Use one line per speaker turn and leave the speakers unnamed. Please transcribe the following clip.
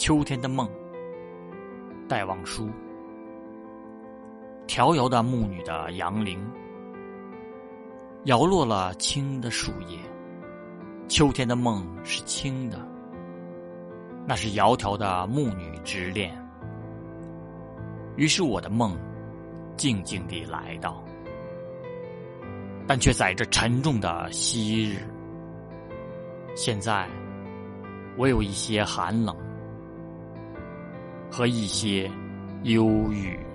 秋天的梦，戴望舒。迢遥的牧女的杨铃，摇落了青的树叶。秋天的梦是青的，那是窈窕的牧女之恋。于是我的梦静静地来到，但却载着沉重的昔日。现在我有一些寒冷和一些忧郁。